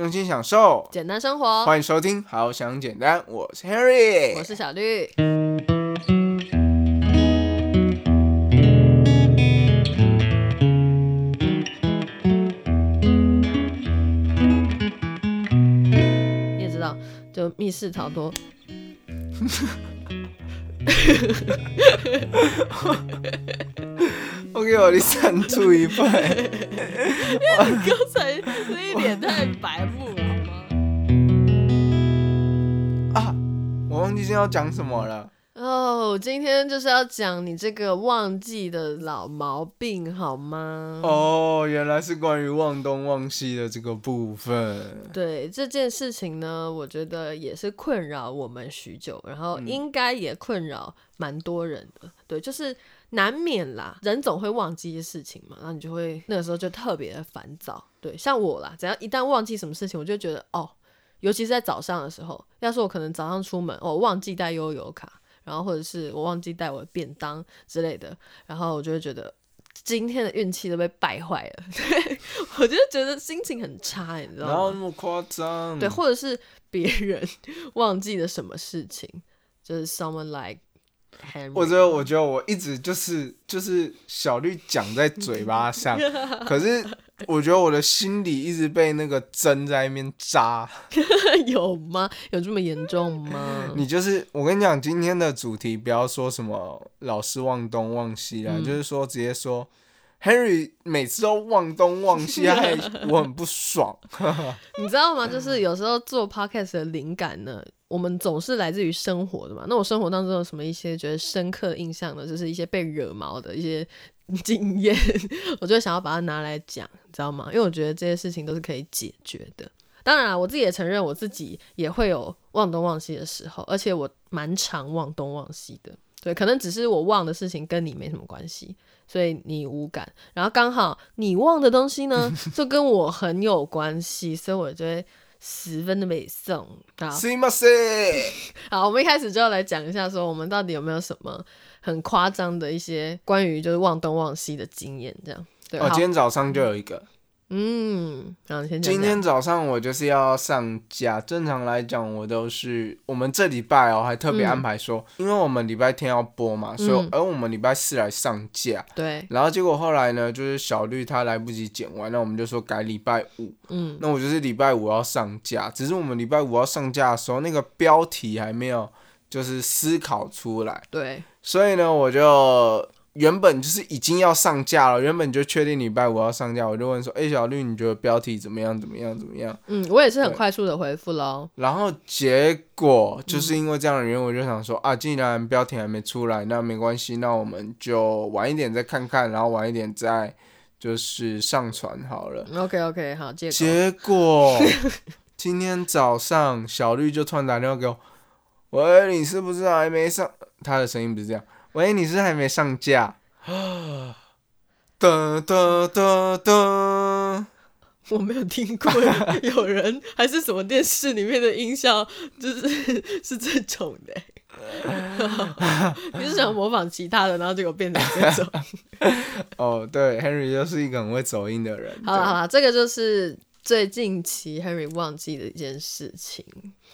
用心享受，简单生活。欢迎收听《好想简单》，我是 Harry，我是小绿。你也知道，就密室逃脱。我给我的三出一半。你刚才那一脸太白目了，好吗？啊，我忘记今天要讲什么了。哦，今天就是要讲你这个忘记的老毛病，好吗？哦，原来是关于忘东忘西的这个部分。对这件事情呢，我觉得也是困扰我们许久，然后应该也困扰蛮多人的。对，就是难免啦，人总会忘记一些事情嘛，然后你就会那个时候就特别的烦躁。对，像我啦，只要一旦忘记什么事情，我就觉得哦，尤其是在早上的时候，要是我可能早上出门，我忘记带悠游卡。然后或者是我忘记带我的便当之类的，然后我就会觉得今天的运气都被败坏了，对 我就觉得心情很差，你知道吗？那么夸张？对，或者是别人 忘记了什么事情，就是 someone like。我觉得，我觉得我一直就是就是小绿讲在嘴巴上，可是我觉得我的心里一直被那个针在那边扎。有吗？有这么严重吗？你就是我跟你讲，今天的主题不要说什么老是忘东忘西啦，就是说直接说 Henry 每次都忘东忘西，害我很不爽。你知道吗？就是有时候做 podcast 的灵感呢。我们总是来自于生活的嘛，那我生活当中有什么一些觉得深刻印象的，就是一些被惹毛的一些 经验，我就想要把它拿来讲，你知道吗？因为我觉得这些事情都是可以解决的。当然，我自己也承认我自己也会有忘东忘西的时候，而且我蛮常忘东忘西的。对，可能只是我忘的事情跟你没什么关系，所以你无感。然后刚好你忘的东西呢，就跟我很有关系，所以我觉得。十分的美颂，好，是吗？是。好，我们一开始就要来讲一下，说我们到底有没有什么很夸张的一些关于就是忘东忘西的经验，这样。对，哦，今天早上就有一个。嗯，今天早上我就是要上架。正常来讲，我都是我们这礼拜哦，还特别安排说，因为我们礼拜天要播嘛，所以而我们礼拜四来上架。对。然后结果后来呢，就是小绿他来不及剪完，那我们就说改礼拜五。嗯。那我就是礼拜五要上架，只是我们礼拜五要上架的时候，那个标题还没有就是思考出来。对。所以呢，我就。原本就是已经要上架了，原本就确定礼拜五要上架，我就问说：“哎，小绿，你觉得标题怎么样？怎么样？怎么样？”嗯，我也是很快速的回复喽。然后结果就是因为这样的原因，我就想说啊，既然标题还没出来，那没关系，那我们就晚一点再看看，然后晚一点再就是上传好了。OK OK，好，结结果 今天早上小绿就突然打电话给我，喂，你是不是还没上？他的声音不是这样。喂，你是还没上架？哒哒哒哒，我没有听过有人还是什么电视里面的音效，就是是这种的。你是想模仿其他的，然后结果变成这种？哦，对，Henry 就是一个很会走音的人。好了好了，这个就是最近期 Henry 忘记的一件事情。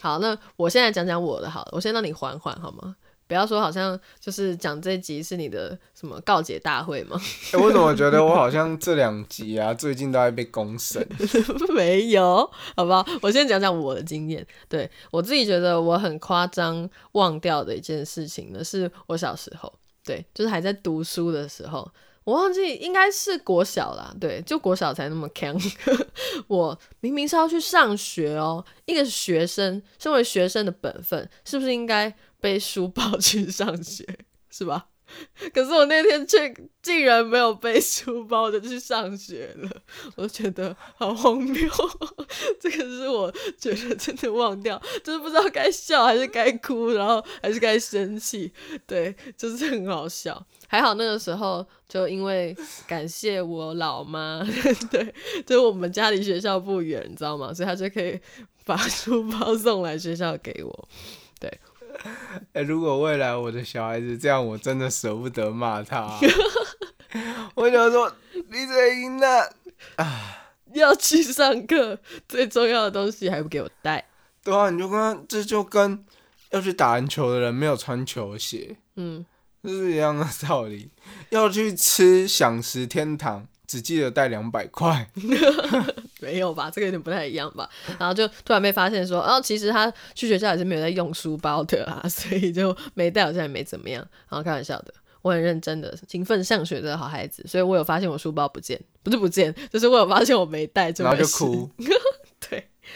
好，那我现在讲讲我的，好了，我先让你缓缓好吗？不要说好像就是讲这集是你的什么告解大会吗？哎，我怎么觉得我好像这两集啊，最近都在被公审？没有，好不好？我先讲讲我的经验。对我自己觉得我很夸张忘掉的一件事情呢，是我小时候，对，就是还在读书的时候，我忘记应该是国小啦，对，就国小才那么强。我明明是要去上学哦，一个学生，身为学生的本分，是不是应该？背书包去上学 是吧？可是我那天却竟然没有背书包的去上学了，我觉得好荒谬。这个是我觉得真的忘掉，就是不知道该笑还是该哭，然后还是该生气。对，就是很好笑。还好那个时候就因为感谢我老妈，对，就我们家离学校不远，你知道吗？所以她就可以把书包送来学校给我。对。哎，如果未来我的小孩子这样，我真的舍不得骂他。我想说，你这赢了啊！要去上课，最重要的东西还不给我带。对啊，你就跟这就跟要去打篮球的人没有穿球鞋，嗯，这是一样的道理。要去吃享食天堂，只记得带两百块。没有吧？这个有点不太一样吧？然后就突然被发现说，哦，其实他去学校也是没有在用书包的啊，所以就没带，好像也没怎么样。然后开玩笑的。我很认真的、勤奋上学的好孩子，所以我有发现我书包不见，不是不见，就是我有发现我没带，然后就哭。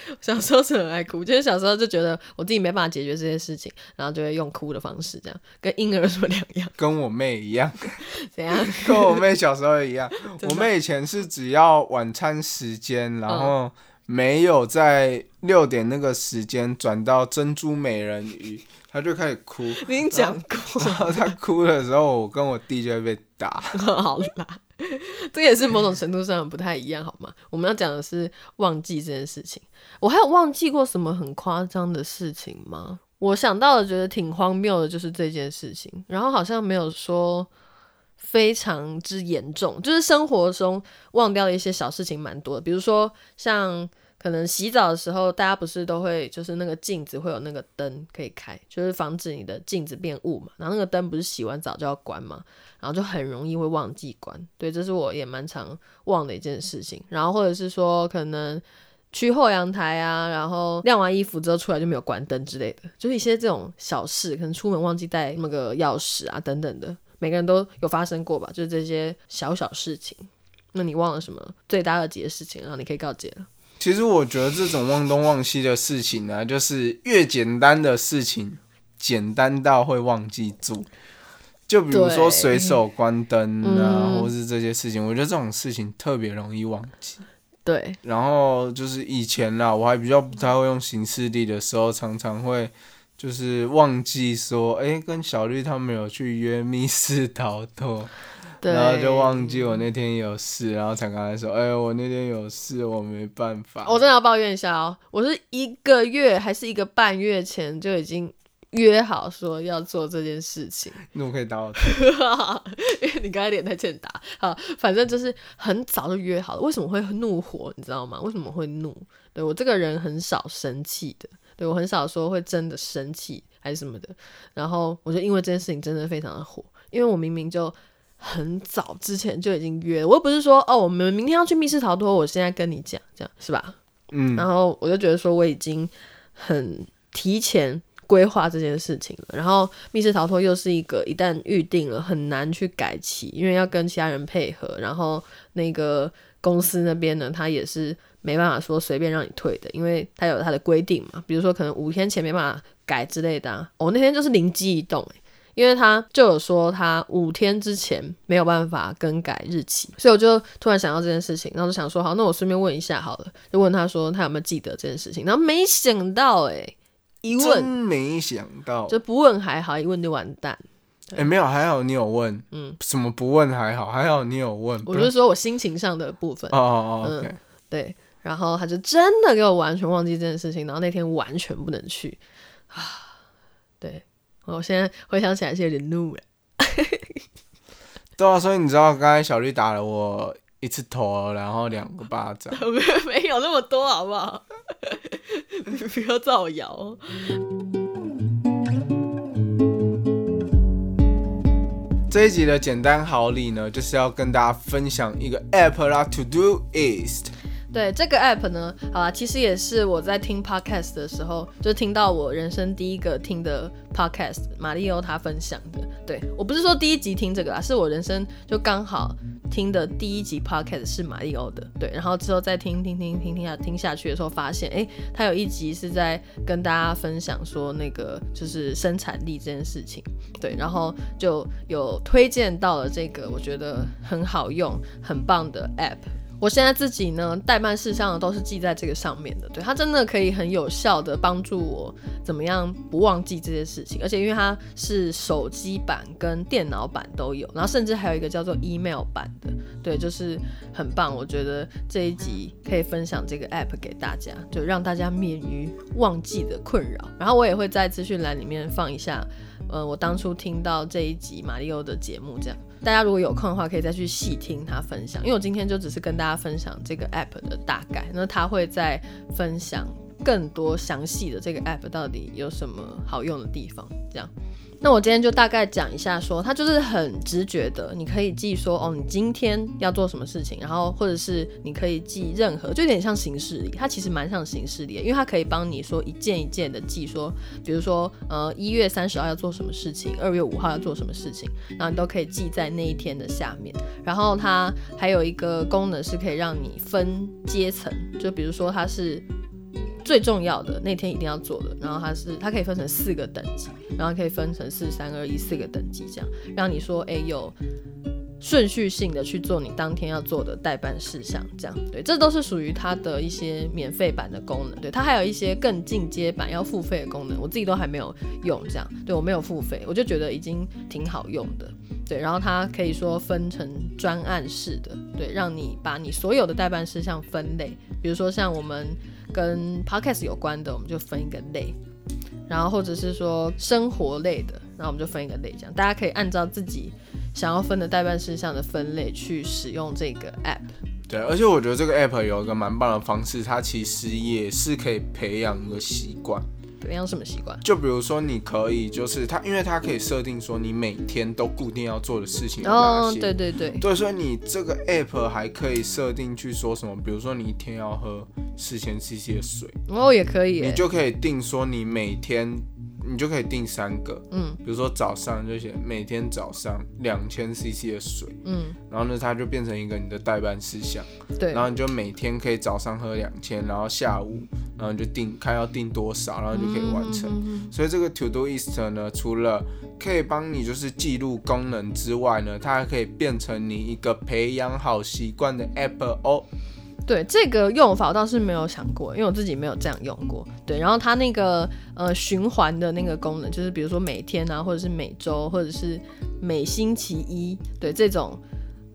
对，小时候是很爱哭，就是小时候就觉得我自己没办法解决这些事情，然后就会用哭的方式，这样跟婴儿什么两样？跟我妹一样，怎样？跟我妹小时候一样。我妹以前是只要晚餐时间，然后没有在六点那个时间转到珍珠美人鱼。她就开始哭，你讲过。然后她哭的时候，我跟我弟就会被打。好啦，这也是某种程度上不太一样，好吗？我们要讲的是忘记这件事情。我还有忘记过什么很夸张的事情吗？我想到了，觉得挺荒谬的，就是这件事情。然后好像没有说非常之严重，就是生活中忘掉的一些小事情蛮多的，比如说像。可能洗澡的时候，大家不是都会就是那个镜子会有那个灯可以开，就是防止你的镜子变雾嘛。然后那个灯不是洗完澡就要关嘛，然后就很容易会忘记关。对，这是我也蛮常忘的一件事情。然后或者是说，可能去后阳台啊，然后晾完衣服之后出来就没有关灯之类的，就是一些这种小事，可能出门忘记带那个钥匙啊等等的，每个人都有发生过吧？就是这些小小事情。那你忘了什么最大二级的事情？然后你可以告诫了。其实我觉得这种忘东忘西的事情呢，就是越简单的事情，简单到会忘记做。就比如说随手关灯啊，或是这些事情，我觉得这种事情特别容易忘记。对。然后就是以前啦，我还比较不太会用行事历的时候，常常会就是忘记说，哎，跟小绿他们有去约密室逃脱。然后就忘记我那天有事，然后才跟他说：“哎，我那天有事，我没办法。”我真的要抱怨一下哦，我是一个月还是一个半月前就已经约好说要做这件事情。那我可以打我？因为你刚才脸太欠打。好，反正就是很早就约好了。为什么会怒火？你知道吗？为什么会怒？对我这个人很少生气的，对我很少说会真的生气还是什么的。然后我就因为这件事情真的非常的火，因为我明明就。很早之前就已经约，我又不是说哦，我们明天要去密室逃脱，我现在跟你讲，这样是吧？嗯，然后我就觉得说我已经很提前规划这件事情了。然后密室逃脱又是一个一旦预定了很难去改期，因为要跟其他人配合，然后那个公司那边呢，他也是没办法说随便让你退的，因为他有他的规定嘛，比如说可能五天前没办法改之类的。我那天就是灵机一动，因为他就有说他五天之前没有办法更改日期，所以我就突然想到这件事情，然后就想说好，那我顺便问一下好了，就问他说他有没有记得这件事情，然后没想到哎，一问没想到，就不问还好，一问就完蛋。哎，没有还好你有问，嗯，什么不问还好，还好你有问。我就说我心情上的部分。哦哦哦，对，然后他就真的给我完全忘记这件事情，然后那天完全不能去啊，对。我现在回想起来是有点怒了。对啊，所以你知道刚才小绿打了我一次头，然后两个巴掌。没没有那么多，好不好？你不要造谣。这一集的简单好礼呢，就是要跟大家分享一个 app 啦，To Do Is。对这个 app 呢，好啦，其实也是我在听 podcast 的时候，就听到我人生第一个听的 podcast，马里欧他分享的。对我不是说第一集听这个啊，是我人生就刚好听的第一集 podcast 是马里欧的。对，然后之后再听听听听听下听下去的时候，发现哎，他有一集是在跟大家分享说那个就是生产力这件事情。对，然后就有推荐到了这个我觉得很好用、很棒的 app。我现在自己呢，代办事项都是记在这个上面的，对它真的可以很有效的帮助我怎么样不忘记这些事情，而且因为它是手机版跟电脑版都有，然后甚至还有一个叫做 email 版的，对，就是很棒。我觉得这一集可以分享这个 app 给大家，就让大家免于忘记的困扰。然后我也会在资讯栏里面放一下，呃，我当初听到这一集马里欧的节目这样。大家如果有空的话，可以再去细听他分享。因为我今天就只是跟大家分享这个 app 的大概，那他会再分享更多详细的这个 app 到底有什么好用的地方，这样。那我今天就大概讲一下，说它就是很直觉的，你可以记说哦，你今天要做什么事情，然后或者是你可以记任何，就有点像形式里，它其实蛮像形式里，因为它可以帮你说一件一件的记，说比如说呃一月三十号要做什么事情，二月五号要做什么事情，然后你都可以记在那一天的下面。然后它还有一个功能是可以让你分阶层，就比如说它是。最重要的那天一定要做的，然后它是它可以分成四个等级，然后可以分成四三二一四个等级，这样让你说哎有顺序性的去做你当天要做的代办事项，这样对，这都是属于它的一些免费版的功能，对，它还有一些更进阶版要付费的功能，我自己都还没有用，这样对我没有付费，我就觉得已经挺好用的，对，然后它可以说分成专案式的，对，让你把你所有的代办事项分类，比如说像我们。跟 podcast 有关的，我们就分一个类，然后或者是说生活类的，那我们就分一个类，这样大家可以按照自己想要分的代办事项的分类去使用这个 app。对，而且我觉得这个 app 有一个蛮棒的方式，它其实也是可以培养一个习惯。培养什么习惯？就比如说，你可以就是它，因为它可以设定说你每天都固定要做的事情有哪些。对对对。对，所以你这个 app 还可以设定去说什么，比如说你一天要喝四千 cc 的水。哦，也可以。你就可以定说你每天。你就可以定三个，嗯，比如说早上就写每天早上两千 CC 的水，嗯，然后呢，它就变成一个你的代办事项，对，然后你就每天可以早上喝两千，然后下午，然后你就定看要定多少，然后你就可以完成。所以这个 To Do List 呢，除了可以帮你就是记录功能之外呢，它还可以变成你一个培养好习惯的 App 哦。对这个用法我倒是没有想过，因为我自己没有这样用过。对，然后它那个呃循环的那个功能，就是比如说每天啊，或者是每周，或者是每星期一，对这种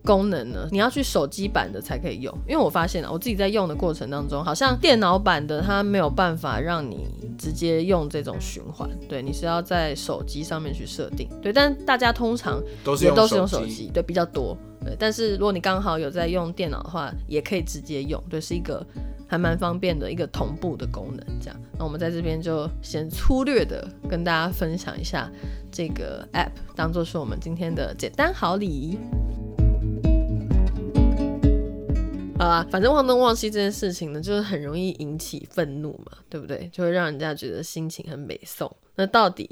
功能呢，你要去手机版的才可以用。因为我发现了，我自己在用的过程当中，好像电脑版的它没有办法让你直接用这种循环。对，你是要在手机上面去设定。对，但大家通常都是都是用手机，对，比较多。对，但是如果你刚好有在用电脑的话，也可以直接用，对，是一个还蛮方便的一个同步的功能。这样，那我们在这边就先粗略的跟大家分享一下这个 app，当做是我们今天的简单好礼。啊，反正忘东忘西这件事情呢，就是很容易引起愤怒嘛，对不对？就会让人家觉得心情很美送。那到底？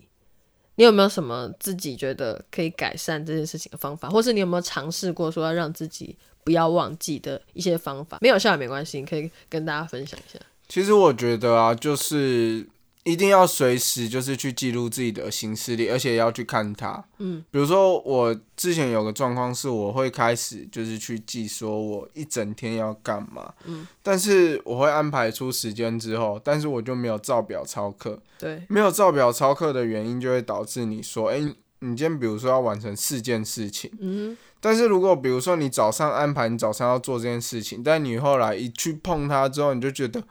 你有没有什么自己觉得可以改善这件事情的方法，或是你有没有尝试过说要让自己不要忘记的一些方法？没有效也没关系，你可以跟大家分享一下。其实我觉得啊，就是。一定要随时就是去记录自己的行事历，而且要去看它。嗯，比如说我之前有个状况是，我会开始就是去记，说我一整天要干嘛。嗯，但是我会安排出时间之后，但是我就没有照表操课。对，没有照表操课的原因，就会导致你说，哎，你今天比如说要完成四件事情。嗯，但是如果比如说你早上安排你早上要做这件事情，但你后来一去碰它之后，你就觉得。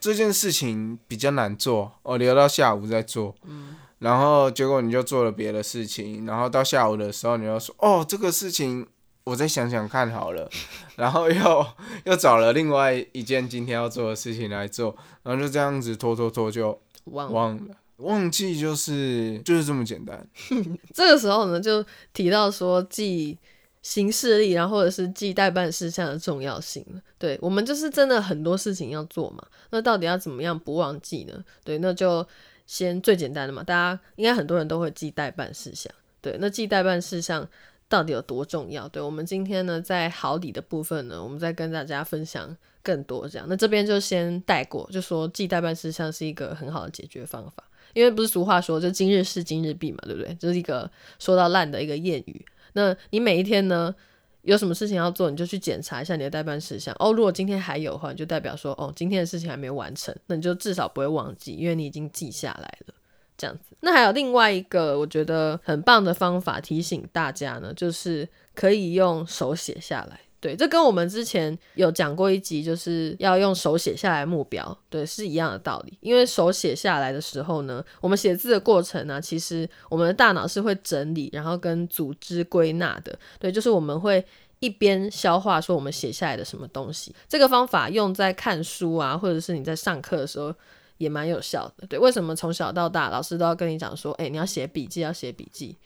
这件事情比较难做，我留到下午再做。嗯，然后结果你就做了别的事情，然后到下午的时候你又说：“哦，这个事情我再想想看好了。”然后又 又找了另外一件今天要做的事情来做，然后就这样子拖拖拖就忘忘了，忘记就是就是这么简单。这个时候呢，就提到说记。行事历，然后或者是记代办事项的重要性对我们就是真的很多事情要做嘛。那到底要怎么样不忘记呢？对，那就先最简单的嘛。大家应该很多人都会记代办事项。对，那记代办事项到底有多重要？对我们今天呢，在好礼的部分呢，我们再跟大家分享更多这样。那这边就先带过，就说记代办事项是一个很好的解决方法，因为不是俗话说就今日事今日毕嘛，对不对？就是一个说到烂的一个谚语。那你每一天呢，有什么事情要做，你就去检查一下你的代办事项哦。如果今天还有的话，就代表说哦，今天的事情还没完成，那你就至少不会忘记，因为你已经记下来了。这样子。那还有另外一个我觉得很棒的方法，提醒大家呢，就是可以用手写下来。对，这跟我们之前有讲过一集，就是要用手写下来目标，对，是一样的道理。因为手写下来的时候呢，我们写字的过程呢，其实我们的大脑是会整理，然后跟组织归纳的。对，就是我们会一边消化说我们写下来的什么东西。这个方法用在看书啊，或者是你在上课的时候也蛮有效的。对，为什么从小到大老师都要跟你讲说，哎，你要写笔记，要写笔记。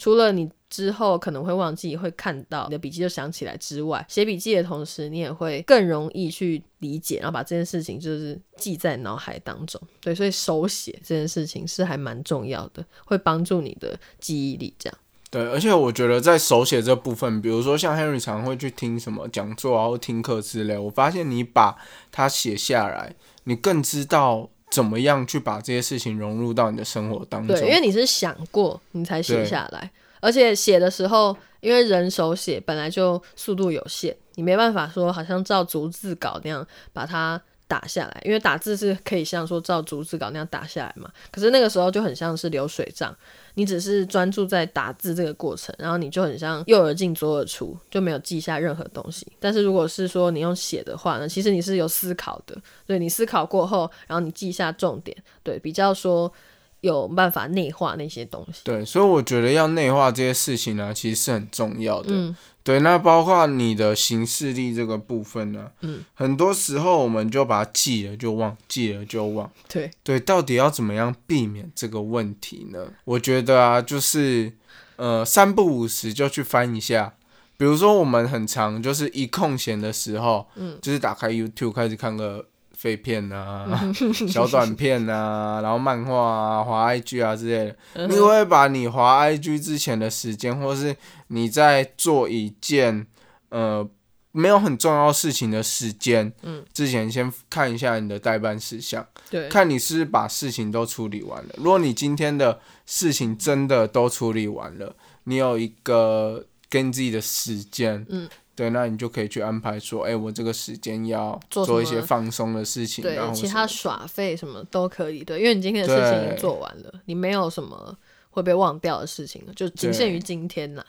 除了你之后可能会忘记，会看到你的笔记就想起来之外，写笔记的同时，你也会更容易去理解，然后把这件事情就是记在脑海当中。对，所以手写这件事情是还蛮重要的，会帮助你的记忆力。这样。对，而且我觉得在手写这部分，比如说像 Henry 常会去听什么讲座啊，或听课之类，我发现你把它写下来，你更知道。怎么样去把这些事情融入到你的生活当中？对，因为你是想过你才写下来，而且写的时候，因为人手写本来就速度有限，你没办法说好像照逐字稿那样把它。打下来，因为打字是可以像说照逐字稿那样打下来嘛。可是那个时候就很像是流水账，你只是专注在打字这个过程，然后你就很像右耳进左耳出，就没有记下任何东西。但是如果是说你用写的话呢，其实你是有思考的，对你思考过后，然后你记下重点，对，比较说有办法内化那些东西。对，所以我觉得要内化这些事情呢，其实是很重要的。嗯。对，那包括你的行事力这个部分呢，嗯，很多时候我们就把它记了就忘，记了就忘。对对，到底要怎么样避免这个问题呢？我觉得啊，就是呃，三不五时就去翻一下。比如说，我们很长就是一空闲的时候，嗯，就是打开 YouTube 开始看个。废片啊，小短片啊，然后漫画啊，滑 IG 啊之类的，你会把你滑 IG 之前的时间，或是你在做一件呃没有很重要事情的时间，嗯，之前先看一下你的代办事项，对，看你是把事情都处理完了。如果你今天的事情真的都处理完了，你有一个跟自己的时间，嗯。对，那你就可以去安排说，哎，我这个时间要做一些放松的事情，对，其他耍废什么都可以，对，因为你今天的事情已经做完了，你没有什么会被忘掉的事情了，就仅限于今天呐。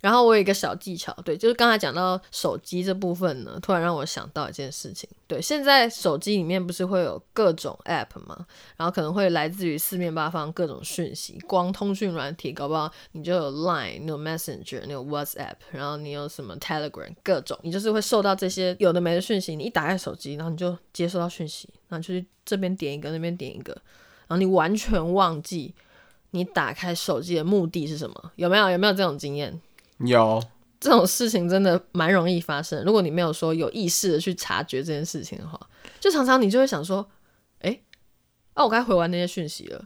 然后我有一个小技巧，对，就是刚才讲到手机这部分呢，突然让我想到一件事情。对，现在手机里面不是会有各种 App 吗？然后可能会来自于四面八方各种讯息，光通讯软体，搞不好你就有 Line，你有 Messenger，你有 WhatsApp，然后你有什么 Telegram，各种，你就是会受到这些有的没的讯息。你一打开手机，然后你就接收到讯息，然后就是这边点一个，那边点一个，然后你完全忘记你打开手机的目的是什么？有没有？有没有这种经验？有这种事情真的蛮容易发生。如果你没有说有意识的去察觉这件事情的话，就常常你就会想说：“哎，啊，我该回完那些讯息了。”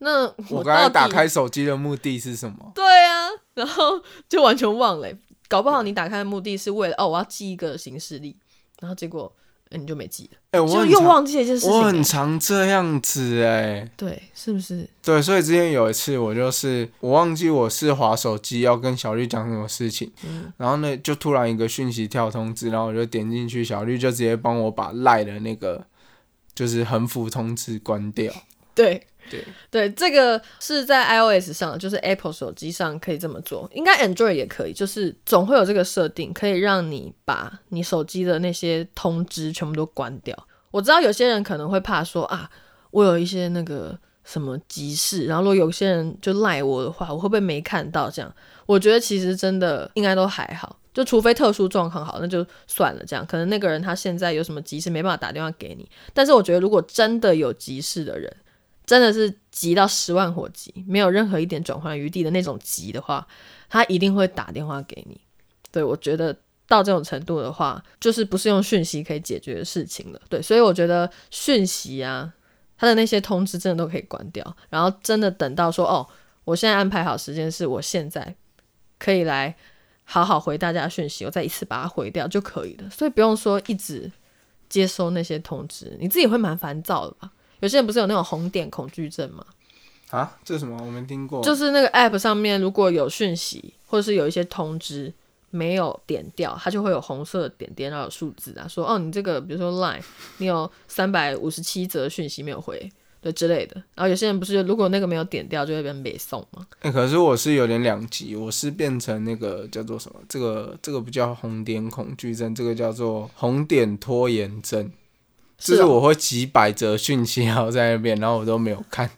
那我刚才打开手机的目的是什么？对啊，然后就完全忘了。搞不好你打开的目的是为了哦，我要记一个行事历，然后结果。你就没记了，哎，我又忘记一件事情。我很常这样子，哎，对，是不是？对，所以之前有一次，我就是我忘记我是滑手机要跟小绿讲什么事情，嗯，然后呢，就突然一个讯息跳通知，然后我就点进去，小绿就直接帮我把赖的那个就是横幅通知关掉，对。对对，这个是在 iOS 上，就是 Apple 手机上可以这么做，应该 Android 也可以，就是总会有这个设定，可以让你把你手机的那些通知全部都关掉。我知道有些人可能会怕说啊，我有一些那个什么急事，然后如果有些人就赖我的话，我会不会没看到？这样，我觉得其实真的应该都还好，就除非特殊状况好，那就算了。这样，可能那个人他现在有什么急事没办法打电话给你，但是我觉得如果真的有急事的人。真的是急到十万火急，没有任何一点转换余地的那种急的话，他一定会打电话给你。对我觉得到这种程度的话，就是不是用讯息可以解决的事情了。对，所以我觉得讯息啊，他的那些通知真的都可以关掉，然后真的等到说哦，我现在安排好时间，是我现在可以来好好回大家讯息，我再一次把它回掉就可以了。所以不用说一直接收那些通知，你自己会蛮烦躁的吧？有些人不是有那种红点恐惧症吗？啊，这是什么？我没听过。就是那个 app 上面如果有讯息，或者是有一些通知没有点掉，它就会有红色的点点，然后有数字啊，说哦，你这个比如说 line，你有三百五十七则讯息没有回，对之类的。然后有些人不是如果那个没有点掉，就会变北送吗？哎、可是我是有点两极，我是变成那个叫做什么？这个这个不叫红点恐惧症，这个叫做红点拖延症。就是我会几百则讯息然后在那边，然后我都没有看。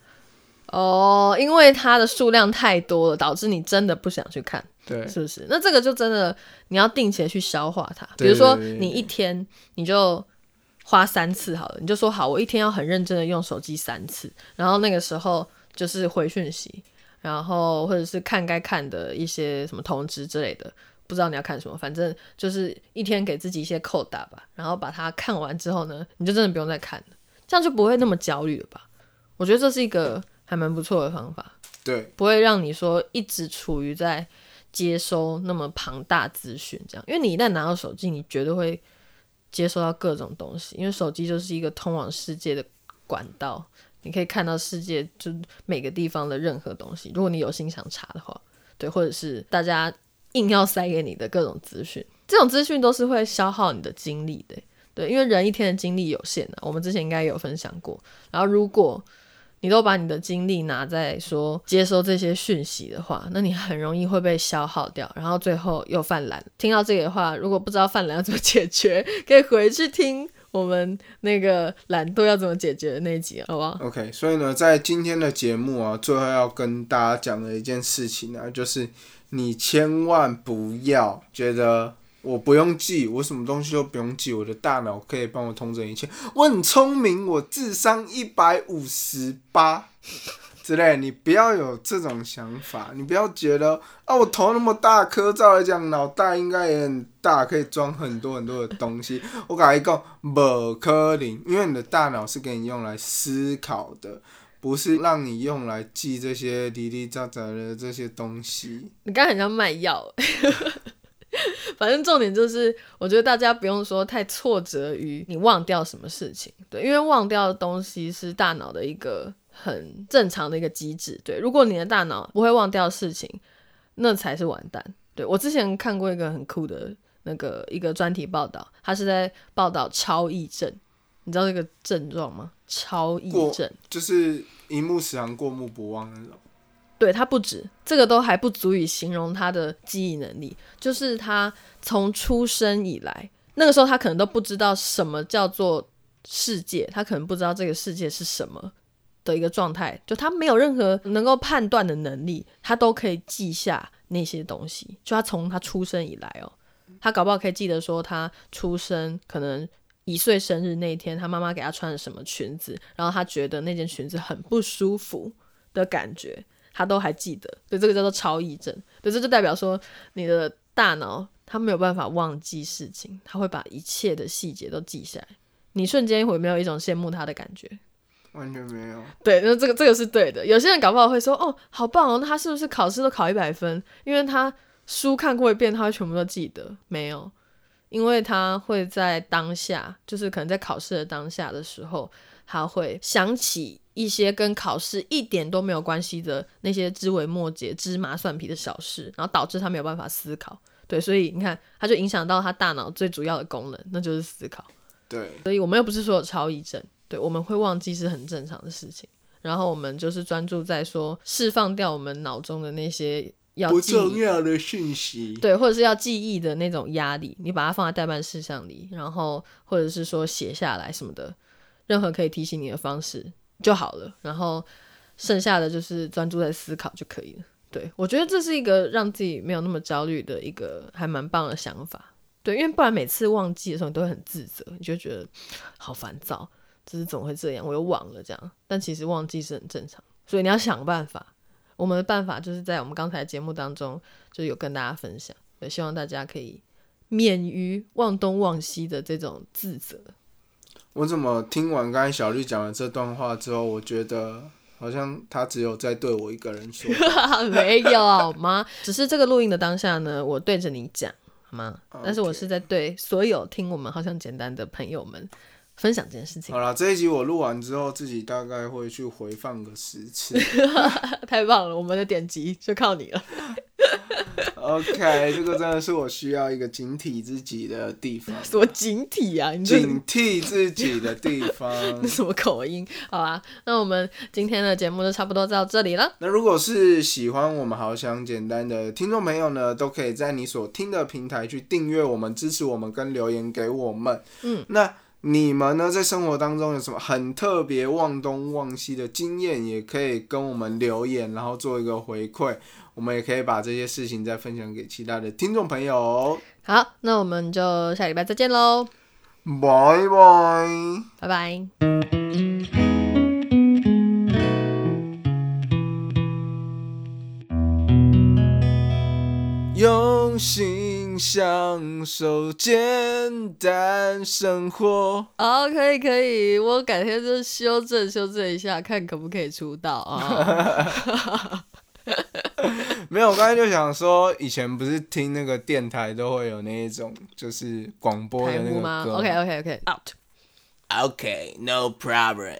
哦，因为它的数量太多了，导致你真的不想去看，对，是不是？那这个就真的你要定期的去消化它。比如说你一天你就花三次好了，你就说好，我一天要很认真的用手机三次，然后那个时候就是回讯息，然后或者是看该看的一些什么通知之类的。不知道你要看什么，反正就是一天给自己一些扣打吧，然后把它看完之后呢，你就真的不用再看了，这样就不会那么焦虑了吧？我觉得这是一个还蛮不错的方法。对，不会让你说一直处于在接收那么庞大资讯这样，因为你一旦拿到手机，你绝对会接收到各种东西，因为手机就是一个通往世界的管道，你可以看到世界就每个地方的任何东西，如果你有心想查的话，对，或者是大家硬要塞给你的各种资讯，这种资讯都是会消耗你的精力的。对，因为人一天的精力有限的、我们之前应该有分享过。然后，如果你都把你的精力拿在说接收这些讯息的话，那你很容易会被消耗掉，然后最后又犯懒。听到这个的话，如果不知道犯懒要怎么解决，可以回去听我们那个懒惰要怎么解决的那一集，好不好？OK，所以呢，在今天的节目啊，最后要跟大家讲的一件事情呢、就是你千万不要觉得我不用记，我什么东西都不用记，我的大脑可以帮我通整一切，我很聪明，我智商一百五十八 之类，你不要有这种想法，你不要觉得啊，我头那么大颗，照来讲脑袋应该也很大，可以装很多很多的东西。我跟你讲，不可能，因为你的大脑是给你用来思考的，不是让你用来记这些零零杂杂的这些东西。你刚才很像卖药，反正重点就是，我觉得大家不用说太挫折于你忘掉什么事情，对，因为忘掉的东西是大脑的一个很正常的一个机制，对，如果你的大脑不会忘掉事情，那才是完蛋。对我之前看过一个很酷的那个一个专题报道，他是在报道超忆症，你知道这个症状吗？超忆过症。就是一目十行，过目不忘那种。对他不止这个都还不足以形容他的记忆能力，就是他从出生以来，那个时候他可能都不知道什么叫做世界，他可能不知道这个世界是什么的一个状态，就他没有任何能够判断的能力，他都可以记下那些东西。就他从他出生以来哦，他搞不好可以记得说他出生可能。一岁生日那一天，他妈妈给他穿了什么裙子，然后他觉得那件裙子很不舒服的感觉，他都还记得，对，这个叫做超忆症，对，这就代表说你的大脑它没有办法忘记事情，它会把一切的细节都记下来。你瞬间会没有一种羡慕他的感觉？完全没有。对，那这个这个是对的。有些人搞不好会说，哦，好棒哦，那他是不是考试都考一百分？因为他书看过一遍，他会全部都记得。没有，因为他会在当下，就是可能在考试的当下的时候，他会想起一些跟考试一点都没有关系的那些枝微末节、芝麻蒜皮的小事，然后导致他没有办法思考。对，所以你看，他就影响到他大脑最主要的功能，那就是思考。对，所以我们又不是说有超忆症，对，我们会忘记是很正常的事情。然后我们就是专注在说释放掉我们脑中的那些要不，重要的讯息。对，或者是要记忆的那种压力，你把它放在代办事项里，然后或者是说写下来什么的，任何可以提醒你的方式就好了。然后剩下的就是专注在思考就可以了。对我觉得这是一个让自己没有那么焦虑的一个还蛮棒的想法。对，因为不然每次忘记的时候，你都会很自责，你就觉得好烦躁，就是怎么会这样？我又忘了这样。但其实忘记是很正常，所以你要想办法。我们的办法就是在我们刚才节目当中就有跟大家分享，也，希望大家可以免于忘东忘西的这种自责。我怎么听完刚才小绿讲了这段话之后，我觉得好像他只有在对我一个人说。没有好吗？只是这个录音的当下呢，我对着你讲好吗？但是我是在对所有听我们好像简单的朋友们分享这件事情好。了，这一集我录完之后，自己大概会去回放个十次。太棒了，我们的点击就靠你了。OK，这个真的是我需要一个警惕自己的地方。什么警惕啊？你警惕自己的地方。那什么口音？好吧，那我们今天的节目就差不多到这里了。那如果是喜欢我们好想简单的听众朋友呢，都可以在你所听的平台去订阅我们、支持我们跟留言给我们。嗯，那你们呢，在生活当中有什么很特别忘东忘西的经验，也可以跟我们留言，然后做一个回馈。我们也可以把这些事情再分享给其他的听众朋友。好，那我们就下礼拜再见喽，拜拜。拜拜。用心享受简单生活。哦，可以可以，我改天就修正修正一下，看可不可以出道啊。没有，我刚才就想说，以前不是听那个电台都会有那一种，就是广播的那个台呼吗歌。？OK OK OK，out。OK，no problem。